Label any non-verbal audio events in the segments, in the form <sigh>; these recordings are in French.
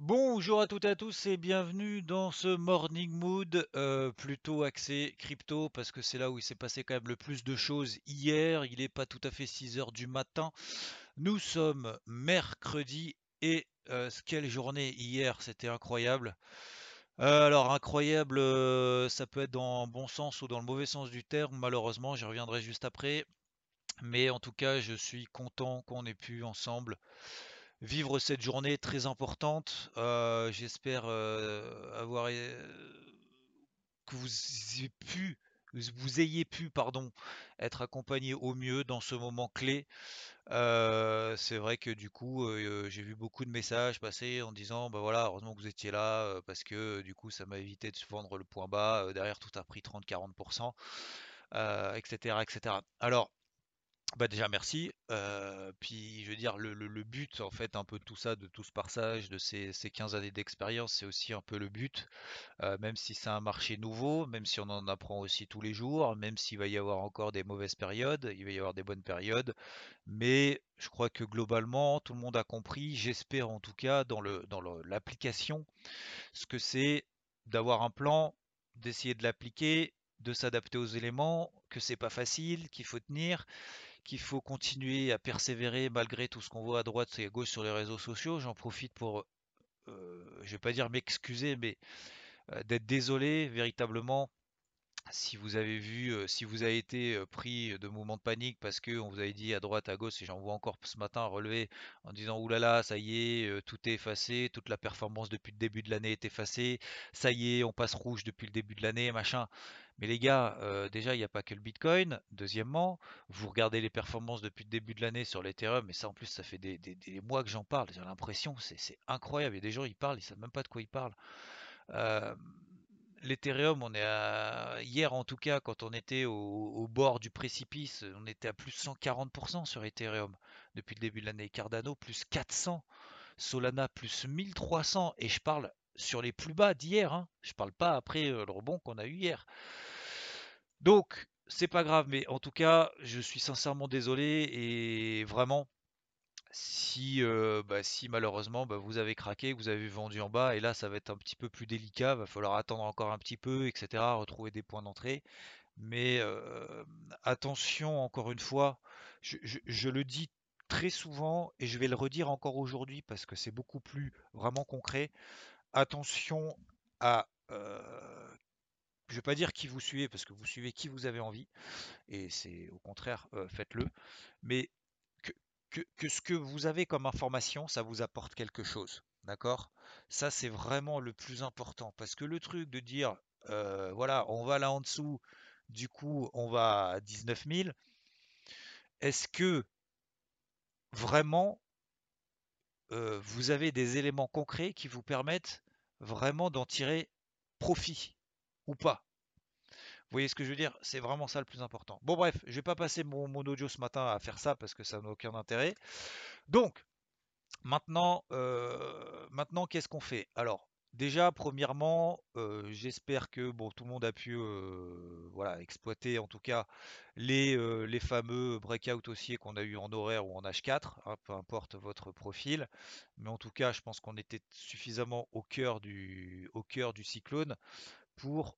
Bonjour à toutes et à tous et bienvenue dans ce Morning Mood euh, plutôt axé crypto parce que c'est là où il s'est passé quand même le plus de choses hier. Il n'est pas tout à fait 6 heures du matin. Nous sommes mercredi et euh, quelle journée hier, c'était incroyable. Euh, alors incroyable, ça peut être dans le bon sens ou dans le mauvais sens du terme, malheureusement, j'y reviendrai juste après. Mais en tout cas, je suis content qu'on ait pu ensemble vivre cette journée très importante. J'espère avoir que vous ayez pu, vous ayez pu, pardon, être accompagné au mieux dans ce moment clé. c'est vrai que du coup, j'ai vu beaucoup de messages passer en disant, bah voilà, heureusement que vous étiez là, parce que du coup, ça m'a évité de se vendre le point bas. derrière, tout a pris 30-40%, etc., etc. Alors, bah déjà merci. puis je veux dire le, but en fait un peu de tout ça, de tout ce passage, de ces, 15 années d'expérience, c'est aussi un peu le but. même si c'est un marché nouveau, même si on en apprend aussi tous les jours, même s'il va y avoir encore des mauvaises périodes, il va y avoir des bonnes périodes. Mais je crois que globalement tout le monde a compris, j'espère en tout cas dans le dans l'application, ce que c'est d'avoir un plan, d'essayer de l'appliquer, de s'adapter aux éléments, que c'est pas facile, qu'il faut tenir qu'il faut continuer à persévérer malgré tout ce qu'on voit à droite et à gauche sur les réseaux sociaux. J'en profite pour, euh, je vais pas dire m'excuser, mais euh, d'être désolé véritablement si vous avez vu, si vous avez été pris de mouvements de panique parce que on vous avait dit à droite, à gauche, et j'en vois encore ce matin relever en disant oulala, ça y est, tout est effacé, toute la performance depuis le début de l'année est effacée, ça y est, on passe rouge depuis le début de l'année, machin. Mais les gars, déjà, il n'y a pas que le Bitcoin. Deuxièmement, vous regardez les performances depuis le début de l'année sur l'Ethereum, et ça en plus, ça fait des, mois que j'en parle. J'ai l'impression, c'est incroyable. Il y a des gens, ils parlent, ils ne savent même pas de quoi ils parlent. L'Ethereum, on est à... hier en tout cas, quand on était au, bord du précipice, on était à plus 140% sur Ethereum depuis le début de l'année. Cardano plus 400, Solana plus 1300, et je parle sur les plus bas d'hier. Hein. Je parle pas après le rebond qu'on a eu hier. Donc, c'est pas grave, mais en tout cas, je suis sincèrement désolé et vraiment, si, bah, si malheureusement bah, vous avez craqué, vous avez vendu en bas, et là ça va être un petit peu plus délicat, va falloir attendre encore un petit peu, etc., retrouver des points d'entrée. Mais attention, encore une fois, je, le dis très souvent et je vais le redire encore aujourd'hui parce que c'est beaucoup plus vraiment concret. Attention à je ne vais pas dire qui vous suivez, parce que vous suivez qui vous avez envie, et c'est au contraire, faites-le, mais que, ce que vous avez comme information, ça vous apporte quelque chose. D'accord? Ça, c'est vraiment le plus important, parce que le truc de dire, euh, voilà, on va là en dessous, du coup, on va à 19 000, est-ce que vraiment euh, vous avez des éléments concrets qui vous permettent vraiment d'en tirer profit ou pas? Vous voyez ce que je veux dire? C'est vraiment ça le plus important. Bon bref, je vais pas passer mon, audio ce matin à faire ça parce que ça n'a aucun intérêt. Donc, maintenant, euh, qu'est-ce qu'on fait? Alors, déjà, premièrement, euh, j'espère que bon, tout le monde a pu euh, voilà, exploiter en tout cas les, fameux breakout haussiers qu'on a eu en horaire ou en H4, hein, peu importe votre profil. Mais en tout cas, je pense qu'on était suffisamment au cœur au cœur du cyclone pour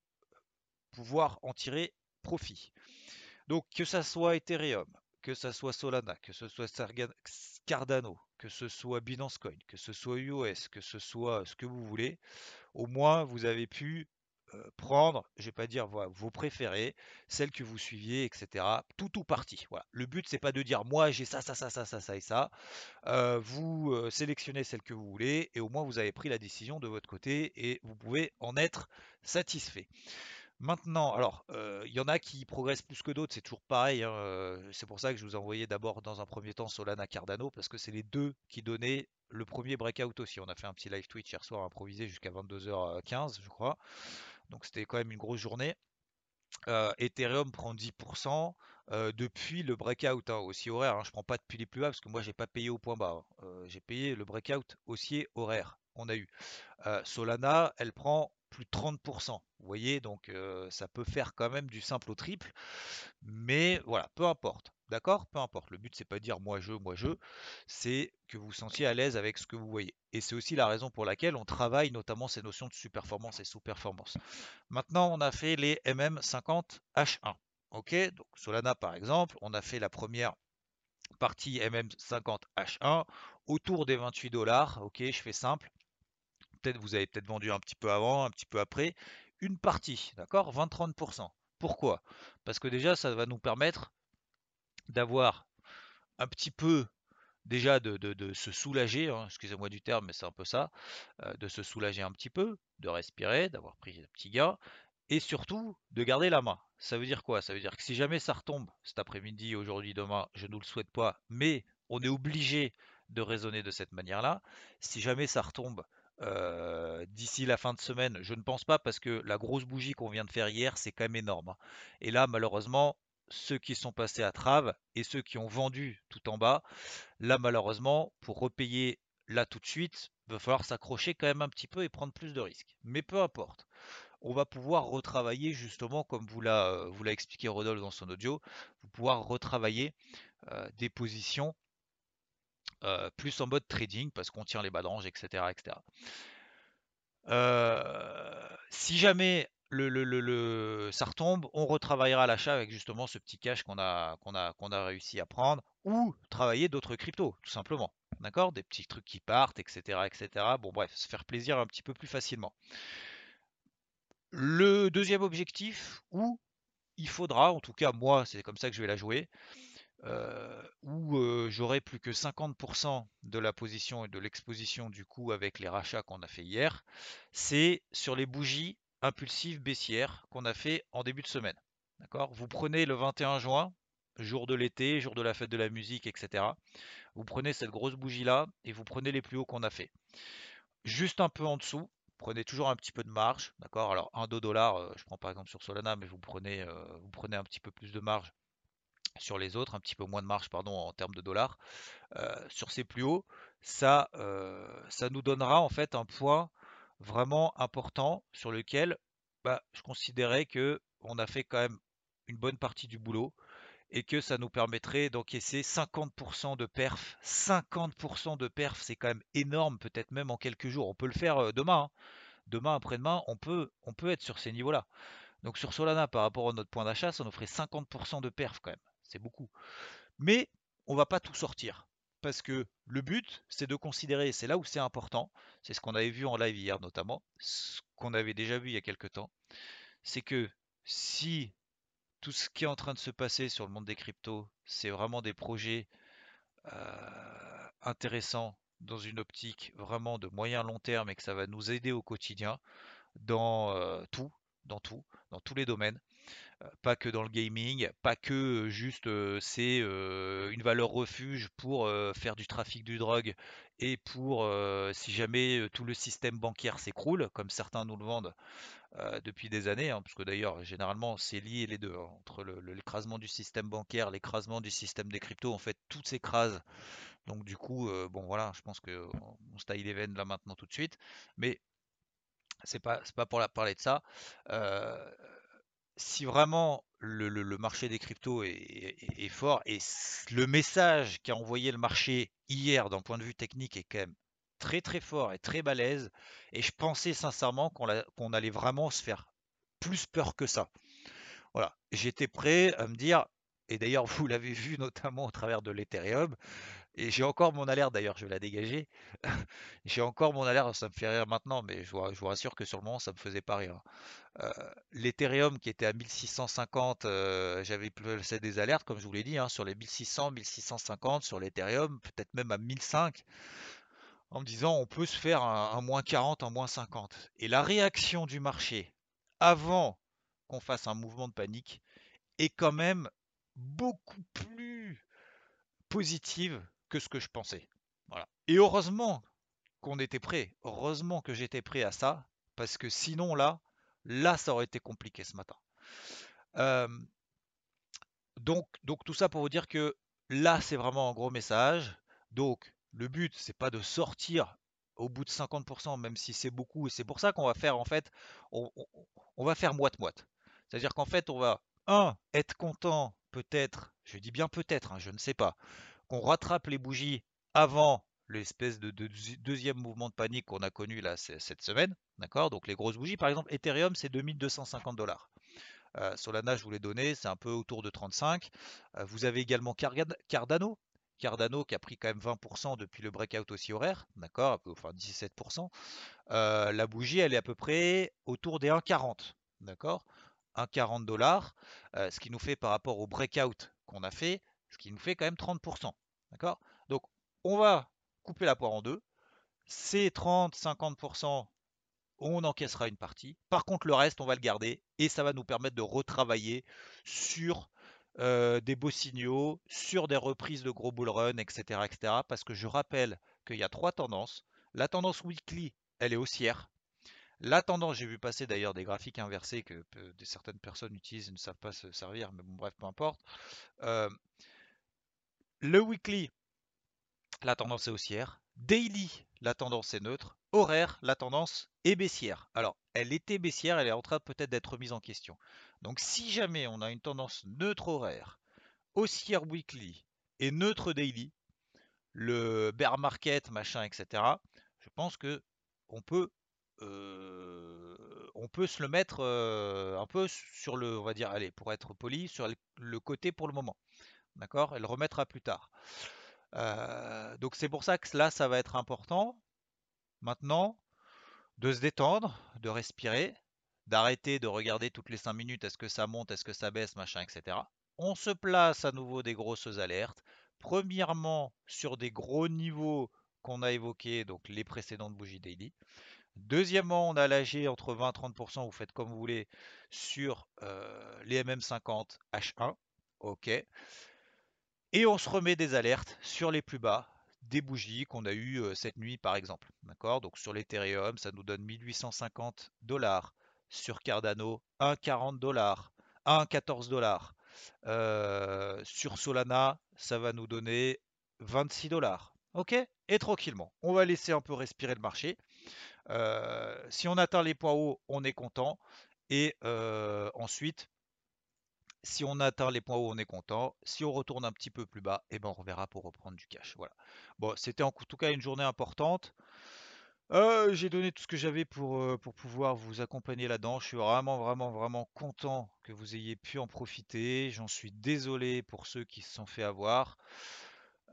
pouvoir en tirer profit. Donc que ça soit Ethereum, que ça soit Solana, que ce soit Cardano, que ce soit Binance Coin, que ce soit UOS, que ce soit ce que vous voulez, au moins vous avez pu euh, prendre, je vais pas dire vos préférés, celles que vous suiviez, etc. Tout tout parti. Voilà. Le but c'est pas de dire moi j'ai ça, ça, ça, ça, ça, ça et ça. Euh, vous euh, sélectionnez celle que vous voulez et au moins vous avez pris la décision de votre côté et vous pouvez en être satisfait. Maintenant, alors, euh, il y en a qui progressent plus que d'autres, c'est toujours pareil. hein, euh, c'est pour ça que je vous ai envoyé d'abord dans un premier temps Solana Cardano, parce que c'est les deux qui donnaient le premier breakout aussi. On a fait un petit live Twitch hier soir improvisé jusqu'à 22h15, je crois. Donc c'était quand même une grosse journée. Euh, Ethereum prend 10% euh, depuis le breakout hein, haussier horaire. Hein. Je prends pas depuis les plus bas parce que moi j'ai pas payé au point bas. hein. J'ai payé le breakout haussier horaire. On a eu Solana, elle prend plus de 30%. Vous voyez, donc euh, ça peut faire quand même du simple au triple. Mais voilà, peu importe. D'accord? Peu importe. Le but, c'est pas de dire moi je, moi je, c'est que vous sentiez à l'aise avec ce que vous voyez. Et c'est aussi la raison pour laquelle on travaille notamment ces notions de sous-performance et sous-performance. Maintenant, on a fait les MM50H1. Ok, donc Solana par exemple, on a fait la première partie MM50H1 autour des 28 dollars. Ok, je fais simple. Peut-être vous avez peut-être vendu un petit peu avant, un petit peu après. Une partie, d'accord 20-30%. Pourquoi? Parce que déjà, ça va nous permettre d'avoir un petit peu déjà de, se soulager, hein, excusez-moi du terme, mais c'est un peu ça, euh, de se soulager un petit peu, de respirer, d'avoir pris un petit gain, et surtout de garder la main. Ça veut dire quoi? Ça veut dire que si jamais ça retombe cet après-midi, aujourd'hui, demain, je ne le souhaite pas, mais on est obligé de raisonner de cette manière-là. Si jamais ça retombe euh, d'ici la fin de semaine, je ne pense pas parce que la grosse bougie qu'on vient de faire hier, c'est quand même énorme. hein. Et là, malheureusement, ceux qui sont passés à trave et ceux qui ont vendu tout en bas, Là, malheureusement, pour repayer là tout de suite, il va falloir s'accrocher quand même un petit peu et prendre plus de risques. Mais peu importe, on va pouvoir retravailler justement, comme vous l'a euh, expliqué Rodolphe dans son audio, vous pouvoir retravailler euh, des positions euh, plus en mode trading parce qu'on tient les bas de range, etc., etc. Euh, si jamais ça retombe, on retravaillera l'achat avec justement ce petit cash qu'on a, qu'on a, qu'on a réussi à prendre ou travailler d'autres cryptos, tout simplement. D'accord? Des petits trucs qui partent, etc., etc. Bon, bref, se faire plaisir un petit peu plus facilement. Le deuxième objectif, où il faudra, en tout cas moi, c'est comme ça que je vais la jouer, euh, où euh, j'aurai plus que 50% de la position et de l'exposition du coup avec les rachats qu'on a fait hier, c'est sur les bougies impulsives baissières qu'on a fait en début de semaine. Vous prenez le 21 juin, jour de l'été, jour de la fête de la musique, etc. Vous prenez cette grosse bougie là et vous prenez les plus hauts qu'on a fait. Juste un peu en dessous, prenez toujours un petit peu de marge, d'accord? Alors un 2 dollars, euh, je prends par exemple sur Solana, mais vous prenez, euh, vous prenez un petit peu plus de marge sur les autres, un petit peu moins de marge pardon, en termes de dollars, euh, sur ces plus hauts, ça, euh, ça nous donnera en fait un point vraiment important sur lequel bah, je considérais que on a fait quand même une bonne partie du boulot et que ça nous permettrait d'encaisser 50% de perf. 50% de perf, c'est quand même énorme, peut-être même en quelques jours. On peut le faire euh, demain. hein. Demain, après-demain, on peut, on peut être sur ces niveaux-là. Donc sur Solana, par rapport à notre point d'achat, ça nous ferait 50% de perf quand même. C'est beaucoup. Mais on va pas tout sortir. Parce que le but, c'est de considérer, c'est là où c'est important, c'est ce qu'on avait vu en live hier notamment, ce qu'on avait déjà vu il y a quelques temps, c'est que si tout ce qui est en train de se passer sur le monde des cryptos, c'est vraiment des projets euh, intéressants dans une optique vraiment de moyen long terme et que ça va nous aider au quotidien dans euh, tout, dans tout, dans tous les domaines, euh, pas que dans le gaming, pas que euh, juste euh, c'est une valeur refuge pour faire du trafic de drogue et pour si jamais tout le système bancaire s'écroule, comme certains nous le vendent depuis des années, hein, parce que d'ailleurs généralement c'est lié les deux, hein, entre l'écrasement du système bancaire, l'écrasement du système des cryptos, en fait tout s'écrase. Donc du coup, bon voilà, je pense que on se taille les veines là maintenant tout de suite, mais c'est pas pas pour la parler de ça. Euh, si vraiment le, marché des cryptos est, fort et le message qu'a envoyé le marché hier d'un point de vue technique est quand même très très fort et très balèze, et je pensais sincèrement qu'on allait vraiment se faire plus peur que ça. Voilà, j'étais prêt à me dire, et d'ailleurs vous l'avez vu <laughs> notamment au travers de l'Ethereum, et j'ai encore mon alerte d'ailleurs, je vais la dégager. <laughs> J'ai encore mon alerte, ça me fait rire maintenant, mais je vous, je vous rassure que sur le moment ça me faisait pas rire. Euh, L'Ethereum qui était à 1650, euh, j'avais placé des alertes, comme je vous l'ai dit, hein, sur les 1600, 1650, sur l'Ethereum, peut-être même à 1005, en me disant on peut se faire un, un moins 40, un moins 50. Et la réaction du marché avant qu'on fasse un mouvement de panique est quand même beaucoup plus positive que ce que je pensais. Voilà. Et heureusement qu'on était prêt. Heureusement que j'étais prêt à ça, parce que sinon là, là, ça aurait été compliqué ce matin. Euh, donc, donc tout ça pour vous dire que là, c'est vraiment un gros message. Donc, le but, c'est pas de sortir au bout de 50%, même si c'est beaucoup, et c'est pour ça qu'on va faire en fait, on, va faire moite-moite. C'est-à-dire qu'en fait, on va, un, être content, peut-être, je dis bien peut-être, hein, je ne sais pas, qu'on rattrape les bougies avant l'espèce de, deuxième mouvement de panique qu'on a connu là cette semaine. D'accord? Donc les grosses bougies, par exemple, Ethereum, c'est 2250 dollars. Euh, Solana, je vous l'ai donné, c'est un peu autour de 35. Euh, vous avez également Cardano. Cardano qui a pris quand même 20% depuis le breakout aussi horaire, d'accord, enfin 17%. Euh, la bougie, elle est à peu près autour des 1,40, d'accord? 1,40 dollars, ce qui nous fait par rapport au breakout qu'on a fait, ce qui nous fait quand même 30%, d'accord? Donc on va couper la poire en deux. Ces 30-50%, on encaissera une partie. Par contre, le reste, on va le garder et ça va nous permettre de retravailler sur euh, des beaux signaux, sur des reprises de gros bull run, etc., etc. Parce que je rappelle qu'il y a trois tendances. La tendance weekly, elle est haussière. La tendance, j'ai vu passer d'ailleurs des graphiques inversés que, certaines personnes utilisent et ne savent pas se servir, mais bon, bref, peu importe. Euh, le weekly, la tendance est haussière. Daily, la tendance est neutre. Horaire, la tendance est baissière. Alors, elle était baissière, elle est en train peut-être d'être mise en question. Donc, si jamais on a une tendance neutre horaire, haussière weekly et neutre daily, le bear market, machin, etc., je pense que on peut, euh, se le mettre euh, un peu sur le, on va dire, allez, pour être poli, sur le côté pour le moment. D'accord? Elle remettra plus tard. Euh, donc c'est pour ça que là, ça va être important. Maintenant, de se détendre, de respirer, d'arrêter de regarder toutes les 5 minutes, est-ce que ça monte, est-ce que ça baisse, machin, etc. On se place à nouveau des grosses alertes. Premièrement, sur des gros niveaux qu'on a évoqués, donc les précédentes bougies daily. Deuxièmement, on a l'AG entre 20 et 30%, vous faites comme vous voulez, sur euh, les MM50 H1. OK. Et on se remet des alertes sur les plus bas des bougies qu'on a eu cette nuit par exemple. D'accord? Donc sur l'Ethereum, ça nous donne 1850 dollars. Sur Cardano, 1,40 dollars. 1,14 dollars. sur Solana, ça va nous donner 26 dollars. Ok? Et tranquillement. On va laisser un peu respirer le marché. si on atteint les points hauts, on est content. Et ensuite, si on atteint les points où on est content, si on retourne un petit peu plus bas, eh ben on reverra pour reprendre du cash. Voilà. Bon, c'était en tout cas une journée importante. Euh, j'ai donné tout ce que j'avais pour, euh, pour pouvoir vous accompagner là-dedans. Je suis vraiment, vraiment, vraiment content que vous ayez pu en profiter. J'en suis désolé pour ceux qui se sont fait avoir.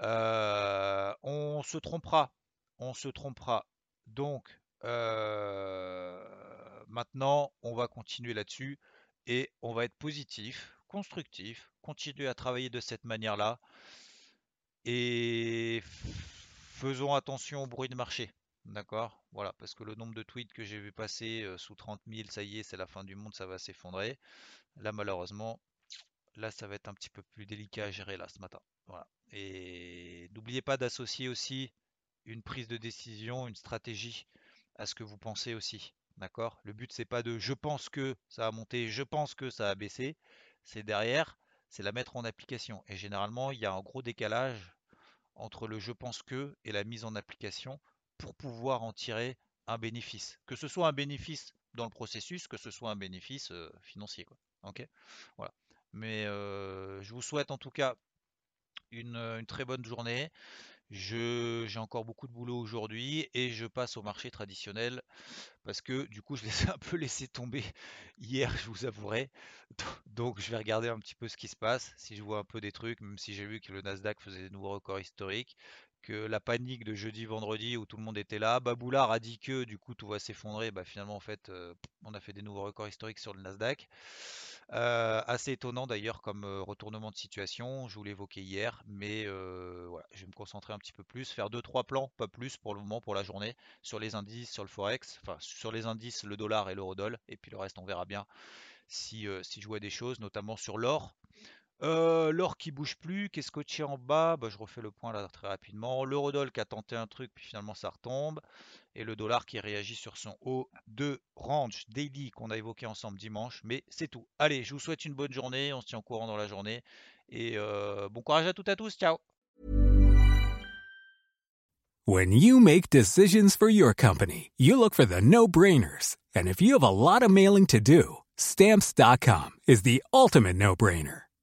Euh, on se trompera. On se trompera. Donc, maintenant, on va continuer là-dessus et on va être positif constructif, continuez à travailler de cette manière-là et faisons attention au bruit de marché. D'accord? Voilà, parce que le nombre de tweets que j'ai vu passer euh, sous 30 000, ça y est, c'est la fin du monde, ça va s'effondrer. Là, malheureusement, là, ça va être un petit peu plus délicat à gérer là ce matin. Et n'oubliez pas d'associer aussi une prise de décision, une stratégie à ce que vous pensez aussi. D'accord? Le but, c'est pas de je pense que ça a monté, je pense que ça a baissé c'est derrière, c'est la mettre en application. Et généralement, il y a un gros décalage entre le je pense que et la mise en application pour pouvoir en tirer un bénéfice. Que ce soit un bénéfice dans le processus, que ce soit un bénéfice euh, financier. Quoi. Ok? Voilà. Mais euh, je vous souhaite en tout cas une, une très bonne journée. J'ai encore beaucoup de boulot aujourd'hui et je passe au marché traditionnel parce que du coup je les ai <laughs> un peu laissé tomber hier, je vous avouerai. Donc je vais regarder un petit peu ce qui se passe, si je vois un peu des trucs, même si j'ai vu que le Nasdaq faisait des nouveaux records historiques, que la panique de jeudi vendredi où tout le monde était là, Baboulard a dit que du coup tout va s'effondrer, bah finalement en fait euh, on a fait des nouveaux records historiques sur le Nasdaq. Assez étonnant d'ailleurs comme retournement de situation, je vous évoqué hier, mais je vais me concentrer un petit peu plus, faire 2-3 plans, pas plus pour le moment, pour la journée, sur les indices, sur le Forex, enfin sur les indices, le dollar et l'eurodoll, et puis le reste on verra bien si, si je vois des choses, notamment sur l'or. L'or qui bouge plus, qui est scotché en bas, bah, je refais le point là très rapidement. L'eurodoll qui a tenté un truc, puis finalement ça retombe. Et le dollar qui réagit sur son haut de range daily qu'on a évoqué ensemble dimanche. Mais c'est tout. Allez, je vous souhaite une bonne journée. On se tient au courant dans la journée. Et bon courage à toutes et à tous. Ciao When you make decisions for your company, you look for the no-brainers. And if you have a lot of mailing to do, stamps.com is the ultimate no-brainer.